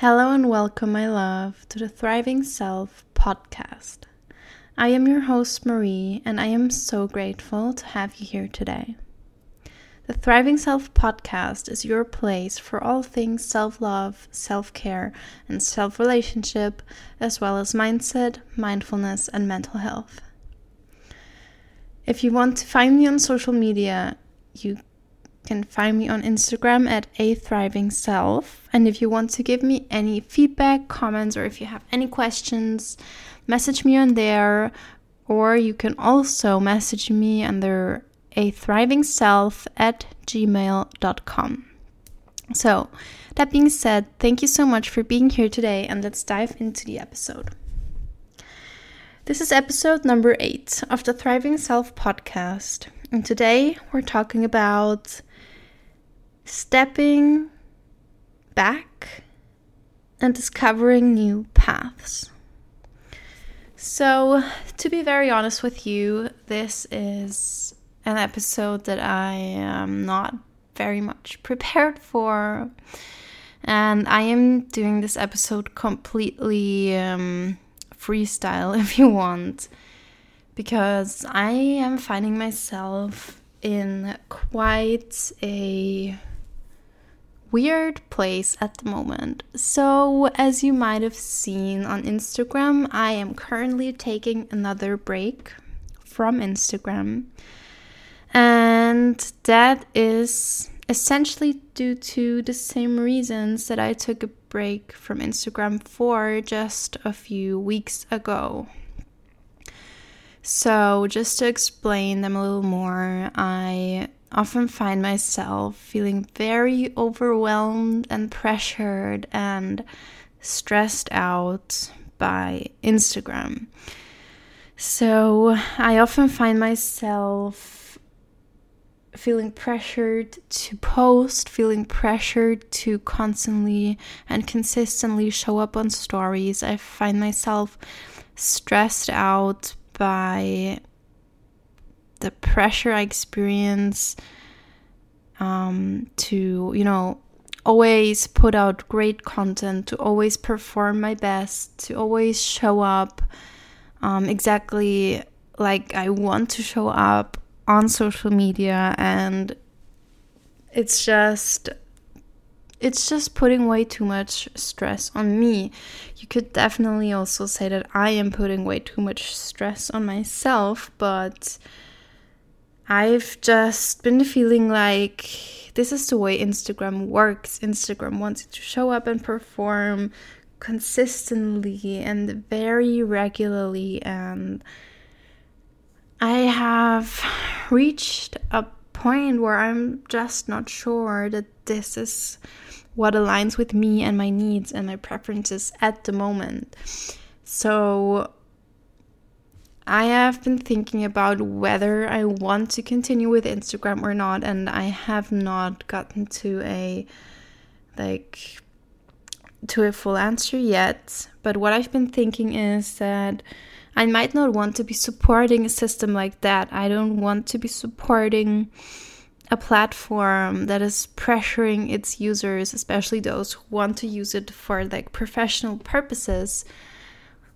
Hello and welcome, my love, to the Thriving Self podcast. I am your host, Marie, and I am so grateful to have you here today. The Thriving Self podcast is your place for all things self love, self care, and self relationship, as well as mindset, mindfulness, and mental health. If you want to find me on social media, you can find me on Instagram at a thriving self. And if you want to give me any feedback, comments, or if you have any questions, message me on there. Or you can also message me under a thriving self at gmail.com. So, that being said, thank you so much for being here today, and let's dive into the episode. This is episode number eight of the Thriving Self podcast. And today we're talking about stepping back and discovering new paths. So, to be very honest with you, this is an episode that I am not very much prepared for. And I am doing this episode completely um, freestyle, if you want, because I am finding myself in quite a weird place at the moment. So, as you might have seen on Instagram, I am currently taking another break from Instagram. And that is essentially due to the same reasons that I took a break from Instagram for just a few weeks ago. So, just to explain them a little more, I often find myself feeling very overwhelmed and pressured and stressed out by Instagram. So I often find myself feeling pressured to post, feeling pressured to constantly and consistently show up on stories. I find myself stressed out by the pressure I experience um, to, you know, always put out great content, to always perform my best, to always show up um, exactly like I want to show up on social media. And it's just. It's just putting way too much stress on me. You could definitely also say that I am putting way too much stress on myself, but I've just been feeling like this is the way Instagram works. Instagram wants you to show up and perform consistently and very regularly. And I have reached a point where I'm just not sure that this is what aligns with me and my needs and my preferences at the moment. So I have been thinking about whether I want to continue with Instagram or not, and I have not gotten to a like to a full answer yet. But what I've been thinking is that I might not want to be supporting a system like that. I don't want to be supporting a platform that is pressuring its users, especially those who want to use it for like professional purposes,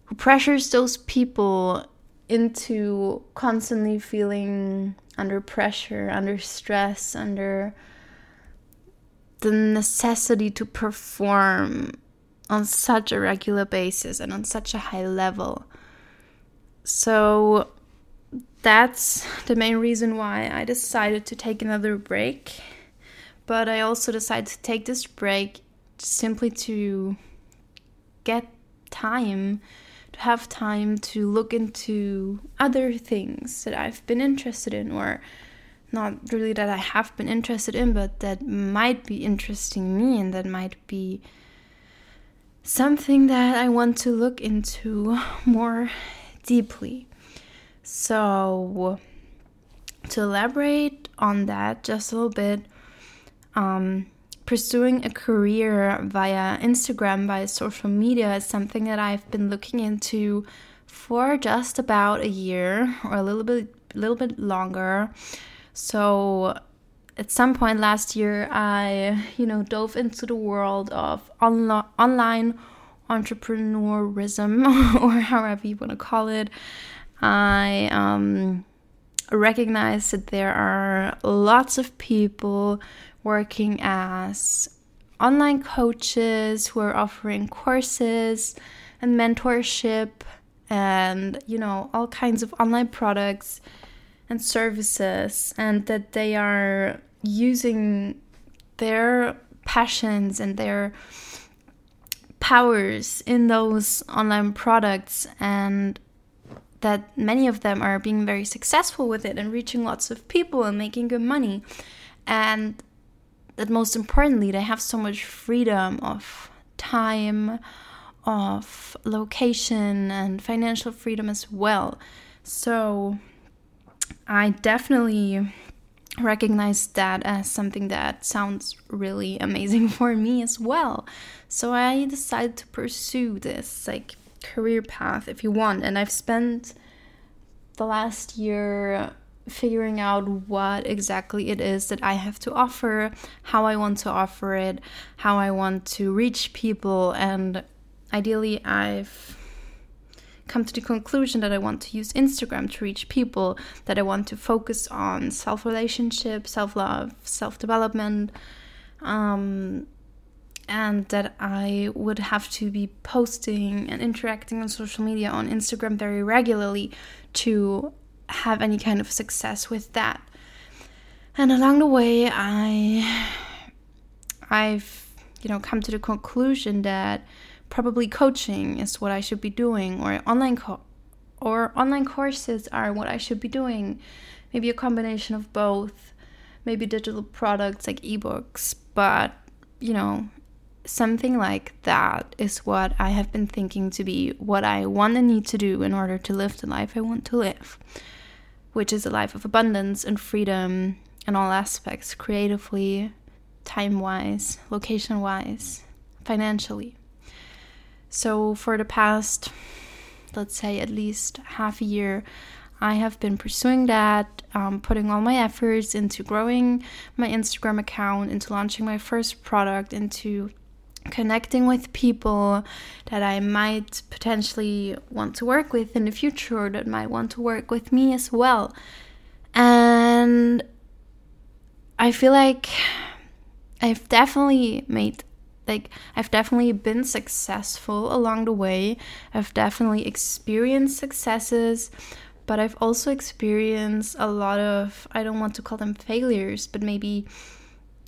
who pressures those people into constantly feeling under pressure, under stress, under the necessity to perform on such a regular basis and on such a high level. So that's the main reason why I decided to take another break. But I also decided to take this break simply to get time have time to look into other things that I've been interested in, or not really that I have been interested in, but that might be interesting me and that might be something that I want to look into more deeply. So, to elaborate on that just a little bit, um, pursuing a career via Instagram, via social media, is something that I've been looking into for just about a year or a little bit, little bit longer. So at some point last year, I, you know, dove into the world of onlo- online entrepreneurism, or however you want to call it. I um, recognize that there are lots of people working as online coaches who are offering courses and mentorship and you know all kinds of online products and services and that they are using their passions and their powers in those online products and that many of them are being very successful with it and reaching lots of people and making good money. And that most importantly they have so much freedom of time of location and financial freedom as well so i definitely recognize that as something that sounds really amazing for me as well so i decided to pursue this like career path if you want. And I've spent the last year figuring out what exactly it is that I have to offer, how I want to offer it, how I want to reach people, and ideally, I've come to the conclusion that I want to use Instagram to reach people, that I want to focus on self relationship, self love, self development. Um, and that I would have to be posting and interacting on social media on Instagram very regularly to have any kind of success with that. And along the way, I I've you know come to the conclusion that probably coaching is what I should be doing or online co- or online courses are what I should be doing. Maybe a combination of both. Maybe digital products like ebooks, but you know, something like that is what I have been thinking to be what I want and need to do in order to live the life I want to live, which is a life of abundance and freedom in all aspects creatively, time wise, location wise, financially. So, for the past, let's say, at least half a year, I have been pursuing that, um, putting all my efforts into growing my Instagram account, into launching my first product, into connecting with people that I might potentially want to work with in the future or that might want to work with me as well. And I feel like I've definitely made like I've definitely been successful along the way. I've definitely experienced successes, but I've also experienced a lot of I don't want to call them failures, but maybe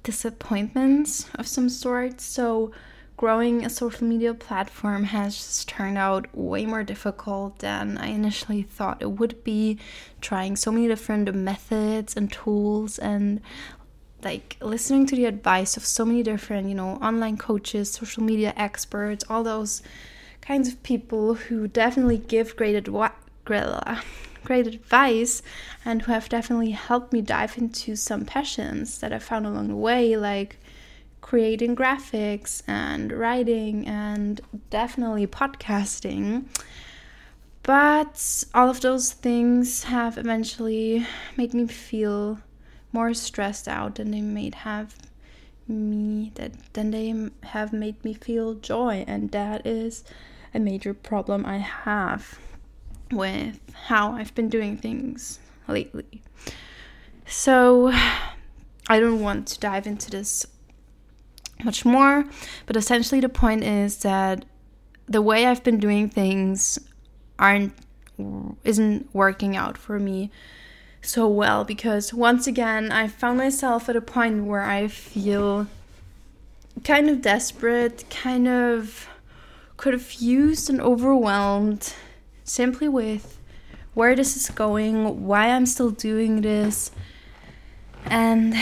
disappointments of some sort. So, growing a social media platform has turned out way more difficult than I initially thought it would be. Trying so many different methods and tools and like listening to the advice of so many different, you know, online coaches, social media experts, all those kinds of people who definitely give great advice great advice and who have definitely helped me dive into some passions that I found along the way, like creating graphics and writing and definitely podcasting. But all of those things have eventually made me feel more stressed out than they made have me that than they have made me feel joy and that is a major problem I have with how I've been doing things lately. So, I don't want to dive into this much more, but essentially, the point is that the way I've been doing things aren't isn't working out for me so well because once again I found myself at a point where I feel kind of desperate, kind of confused and overwhelmed simply with where this is going, why I'm still doing this. And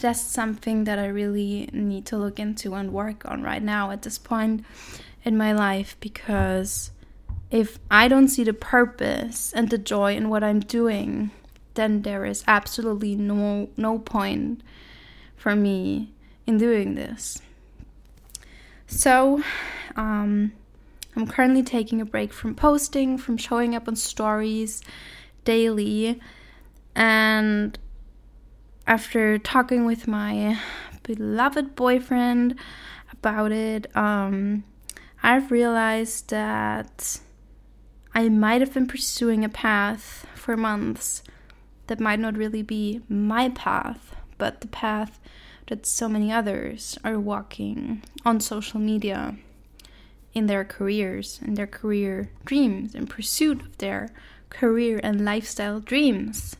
that's something that I really need to look into and work on right now at this point in my life because if I don't see the purpose and the joy in what I'm doing, then there is absolutely no no point for me in doing this. So, um, I'm currently taking a break from posting, from showing up on stories daily, and after talking with my beloved boyfriend about it, um, I've realized that I might have been pursuing a path for months that might not really be my path, but the path that so many others are walking on social media in their careers, in their career dreams, in pursuit of their career and lifestyle dreams.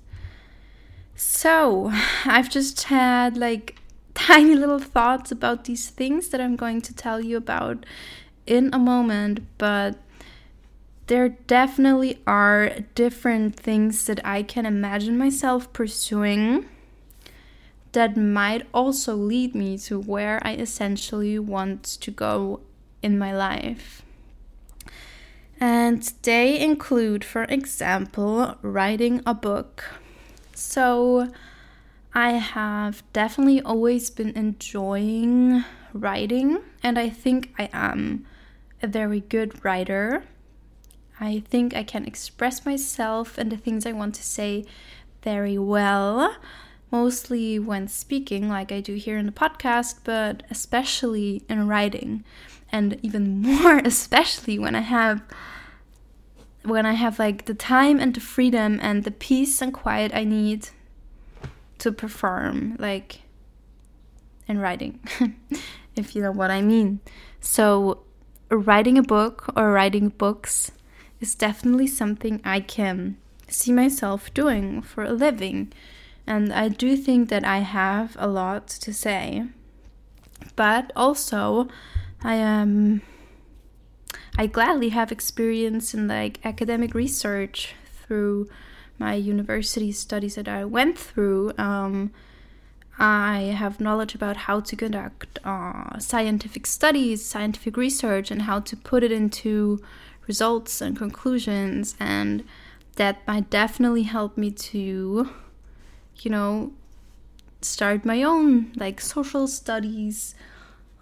So, I've just had like tiny little thoughts about these things that I'm going to tell you about in a moment, but there definitely are different things that I can imagine myself pursuing that might also lead me to where I essentially want to go in my life. And they include, for example, writing a book. So, I have definitely always been enjoying writing, and I think I am a very good writer. I think I can express myself and the things I want to say very well, mostly when speaking, like I do here in the podcast, but especially in writing, and even more especially when I have when I have like the time and the freedom and the peace and quiet I need to perform, like in writing, if you know what I mean. So, writing a book or writing books is definitely something I can see myself doing for a living. And I do think that I have a lot to say. But also, I. Um, I gladly have experience in like academic research through my university studies that I went through, um, I have knowledge about how to conduct uh, scientific studies, scientific research, and how to put it into results and conclusions. And that might definitely help me to, you know, start my own like social studies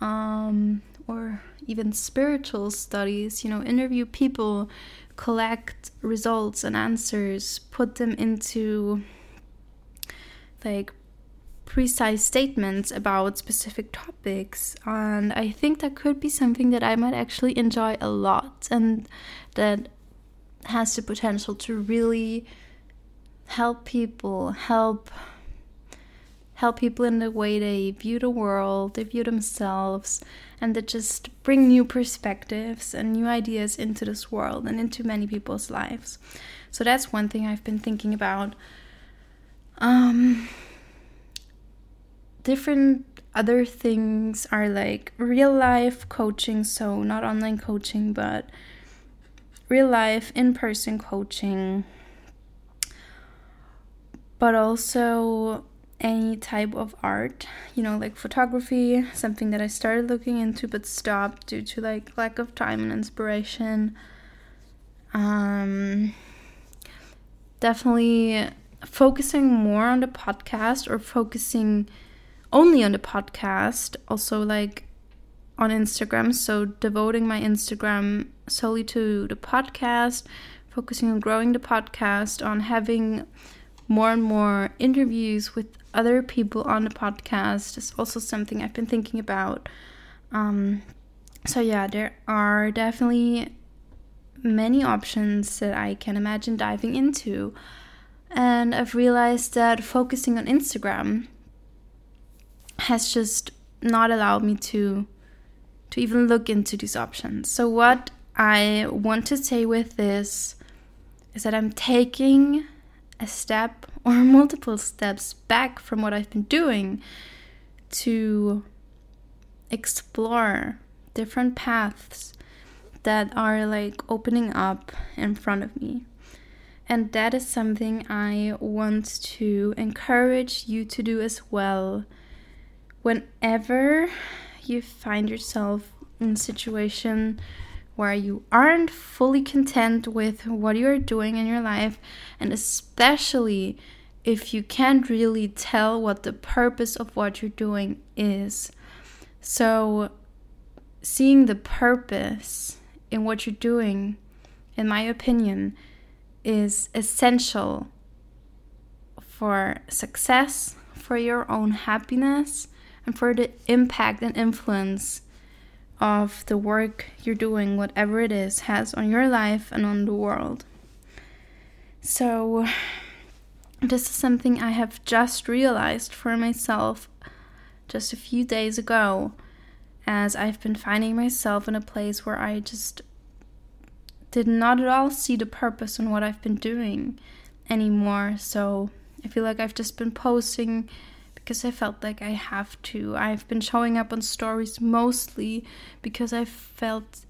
um, or even spiritual studies, you know, interview people collect results and answers, put them into like precise statements about specific topics. And I think that could be something that I might actually enjoy a lot and that has the potential to really help people, help help people in the way they view the world, they view themselves, and that just bring new perspectives and new ideas into this world and into many people's lives. So that's one thing I've been thinking about. Um, different other things are like real life coaching, so not online coaching, but real life in person coaching, but also any type of art, you know, like photography, something that I started looking into but stopped due to like lack of time and inspiration. Um definitely focusing more on the podcast or focusing only on the podcast, also like on Instagram, so devoting my Instagram solely to the podcast, focusing on growing the podcast, on having more and more interviews with other people on the podcast is also something I've been thinking about. Um, so, yeah, there are definitely many options that I can imagine diving into. And I've realized that focusing on Instagram has just not allowed me to to even look into these options. So what I want to say with this is that I'm taking a step or multiple steps back from what I've been doing to explore different paths that are like opening up in front of me. And that is something I want to encourage you to do as well. Whenever you find yourself in a situation where you aren't fully content with what you're doing in your life, and especially if you can't really tell what the purpose of what you're doing is. So, seeing the purpose in what you're doing, in my opinion, is essential for success, for your own happiness and for the impact and influence of the work you're doing, whatever it is, has on your life and on the world. So, this is something I have just realized for myself just a few days ago, as I've been finding myself in a place where I just did not at all see the purpose in what I've been doing anymore. So, I feel like I've just been posting because I felt like I have to. I've been showing up on stories mostly because I felt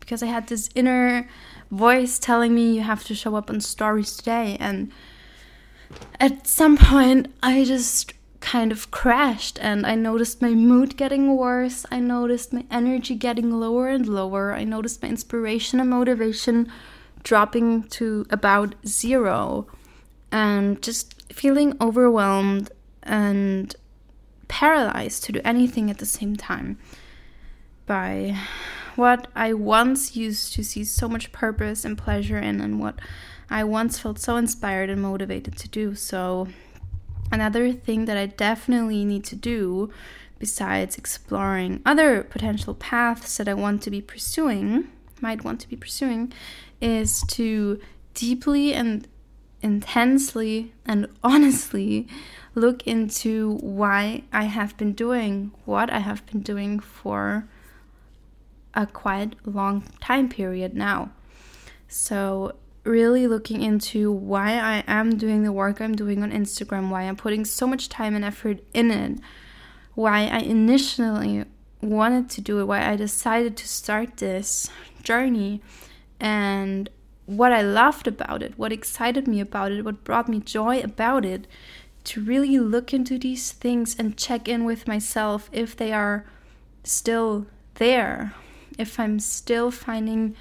because I had this inner voice telling me you have to show up on stories today and at some point I just kind of crashed and I noticed my mood getting worse. I noticed my energy getting lower and lower. I noticed my inspiration and motivation dropping to about zero and just feeling overwhelmed and paralyzed to do anything at the same time by what I once used to see so much purpose and pleasure in, and what I once felt so inspired and motivated to do. So, another thing that I definitely need to do, besides exploring other potential paths that I want to be pursuing, might want to be pursuing, is to deeply and intensely and honestly look into why I have been doing what I have been doing for a quite long time period now. So, really looking into why I am doing the work I'm doing on Instagram, why I'm putting so much time and effort in it, why I initially wanted to do it, why I decided to start this journey, and what I loved about it, what excited me about it, what brought me joy about it, to really look into these things and check in with myself if they are still there, if I'm still finding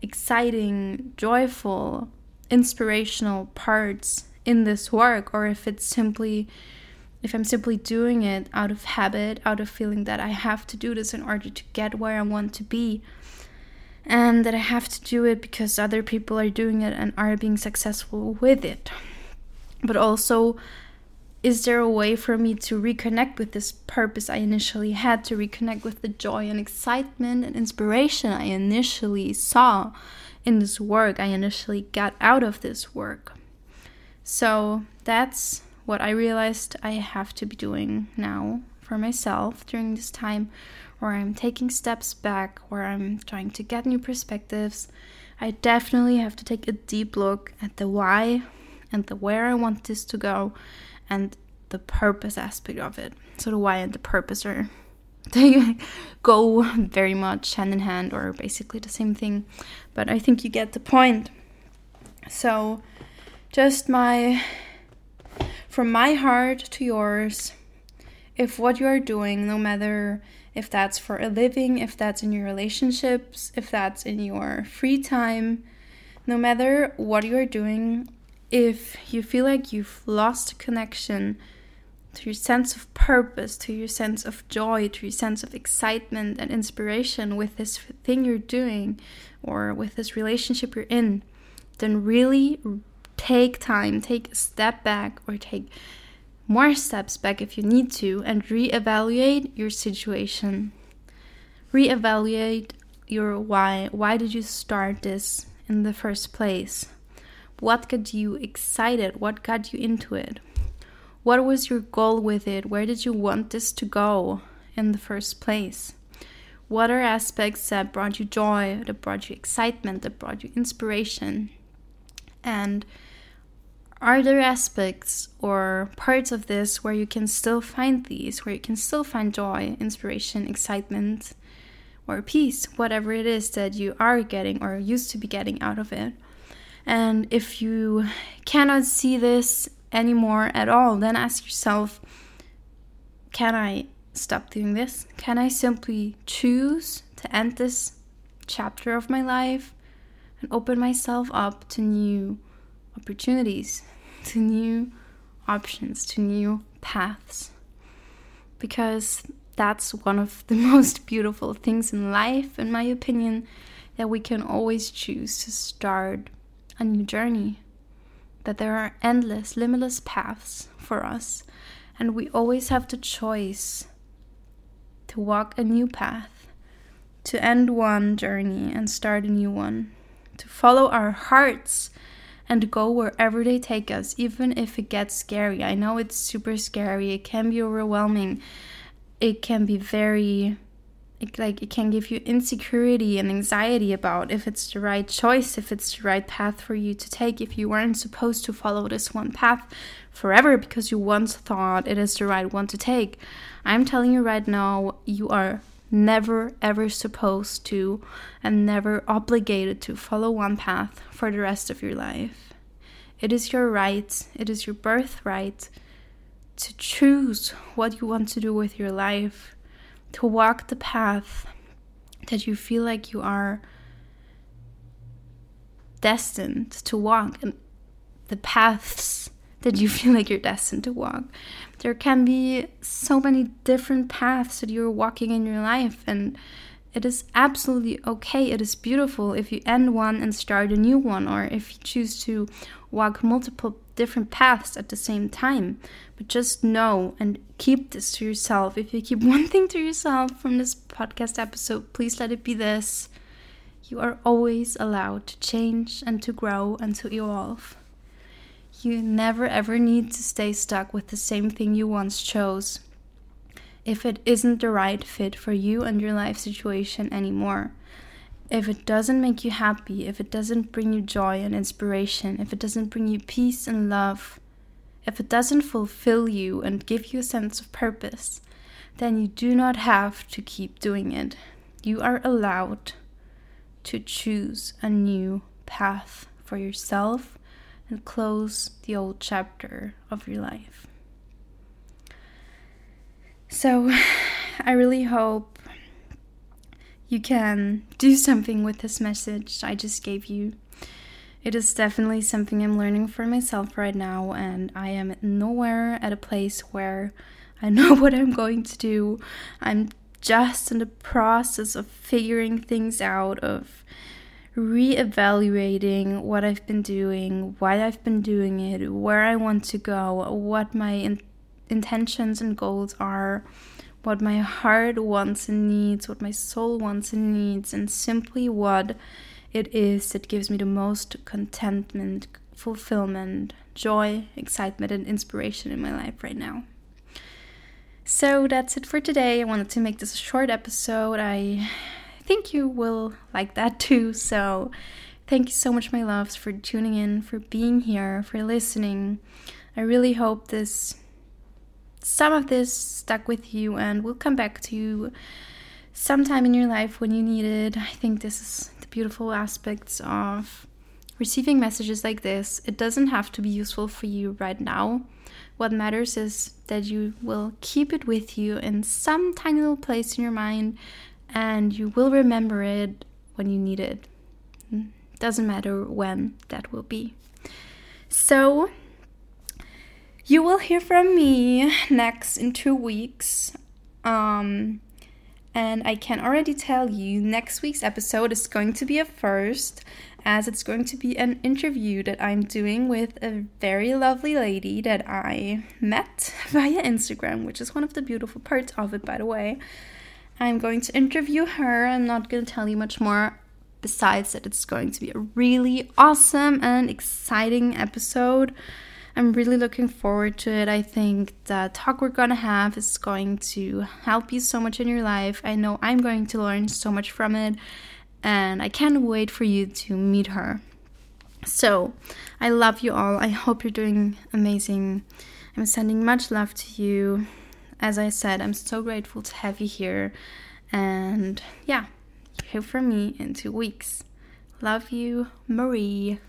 exciting, joyful, inspirational parts in this work, or if it's simply if I'm simply doing it out of habit, out of feeling that I have to do this in order to get where I want to be and that I have to do it because other people are doing it and are being successful with it. But also, is there a way for me to reconnect with this purpose I initially had, to reconnect with the joy and excitement and inspiration I initially saw in this work, I initially got out of this work? So that's what I realized I have to be doing now for myself during this time where I'm taking steps back, where I'm trying to get new perspectives, I definitely have to take a deep look at the why and the where I want this to go and the purpose aspect of it. So the why and the purpose are they go very much hand in hand or basically the same thing. But I think you get the point. So just my from my heart to yours, if what you are doing, no matter if that's for a living, if that's in your relationships, if that's in your free time, no matter what you are doing, if you feel like you've lost connection to your sense of purpose, to your sense of joy, to your sense of excitement and inspiration with this thing you're doing or with this relationship you're in, then really take time, take a step back or take more steps back if you need to and reevaluate your situation. Reevaluate your why. Why did you start this in the first place? What got you excited? What got you into it? What was your goal with it? Where did you want this to go in the first place? What are aspects that brought you joy, that brought you excitement, that brought you inspiration? And are there aspects or parts of this where you can still find these, where you can still find joy, inspiration, excitement, or peace, whatever it is that you are getting or used to be getting out of it? And if you cannot see this anymore at all, then ask yourself can I stop doing this? Can I simply choose to end this chapter of my life and open myself up to new opportunities, to new options, to new paths. Because that's one of the most beautiful things in life, in my opinion, that we can always choose to start a new journey. That there are endless, limitless paths for us, And we always have the choice to walk a new path, to end one journey and start a new one, to follow our hearts and go wherever they take us, even if it gets scary. I know it's super scary, it can be overwhelming, it can be very it, like it can give you insecurity and anxiety about if it's the right choice, if it's the right path for you to take, if you weren't supposed to follow this one path forever because you once thought it is the right one to take. I'm telling you right now, you are never ever supposed to and never obligated to follow one path for the rest of your life. It is your right, it is your birthright to choose what you want to do with your life, to walk the path that you feel like you are destined to walk, and the paths that you feel like you're destined to walk. There can be so many different paths that you're walking in your life, and it is absolutely okay. It is beautiful if you end one and start a new one, or if you choose to walk multiple different paths at the same time. But just know and keep this to yourself. If you keep one thing to yourself from this podcast episode, please let it be this. You are always allowed to change and to grow and to evolve. You never ever need to stay stuck with the same thing you once chose if it isn't the right fit for you and your life situation anymore. If it doesn't make you happy, if it doesn't bring you joy and inspiration, if it doesn't bring you peace and love, if it doesn't fulfill you and give you a sense of purpose, then you do not have to keep doing it. You are allowed to choose a new path for yourself and close the old chapter of your life. So, I really hope you can do something with this message I just gave you. It is definitely something I'm learning for myself right now, and I am nowhere at a place where I know what I'm going to do. I'm just in the process of figuring things out, of re-evaluating what I've been doing, why I've been doing it, where I want to go, what my in- intentions and goals are, what my heart wants and needs, what my soul wants and needs, and simply what it is that gives me the most contentment, fulfillment, joy, excitement, and inspiration in my life right now. So that's it for today. I wanted to make this a short episode. I think you will like that too. So, thank you so much, my loves, for tuning in, for being here, for listening. I really hope this some of this stuck with you and will come back to you sometime in your life when you need it. I think this is the beautiful aspects of receiving messages like this. It doesn't have to be useful for you right now. What matters is that you will keep it with you in some tiny little place in your mind and you will remember it when you need it. Hmm? Doesn't matter when that will be. So, you will hear from me next in two weeks. Um, and I can already tell you next week's episode is going to be a first, as it's going to be an interview that I'm doing with a very lovely lady that I met via Instagram, which is one of the beautiful parts of it, by the way. I'm going to interview her. I'm not going to tell you much more besides that it's going to be a really awesome and exciting episode. I'm really looking forward to it. I think the talk we're gonna have is going to help you so much in your life. I know I'm going to learn so much from it, and I can't wait for you to meet her. So, I love you all. I hope you're doing amazing. I'm sending much love to you as I said, I'm so grateful to have you here. And yeah, hear from me in two weeks. Love you, Marie.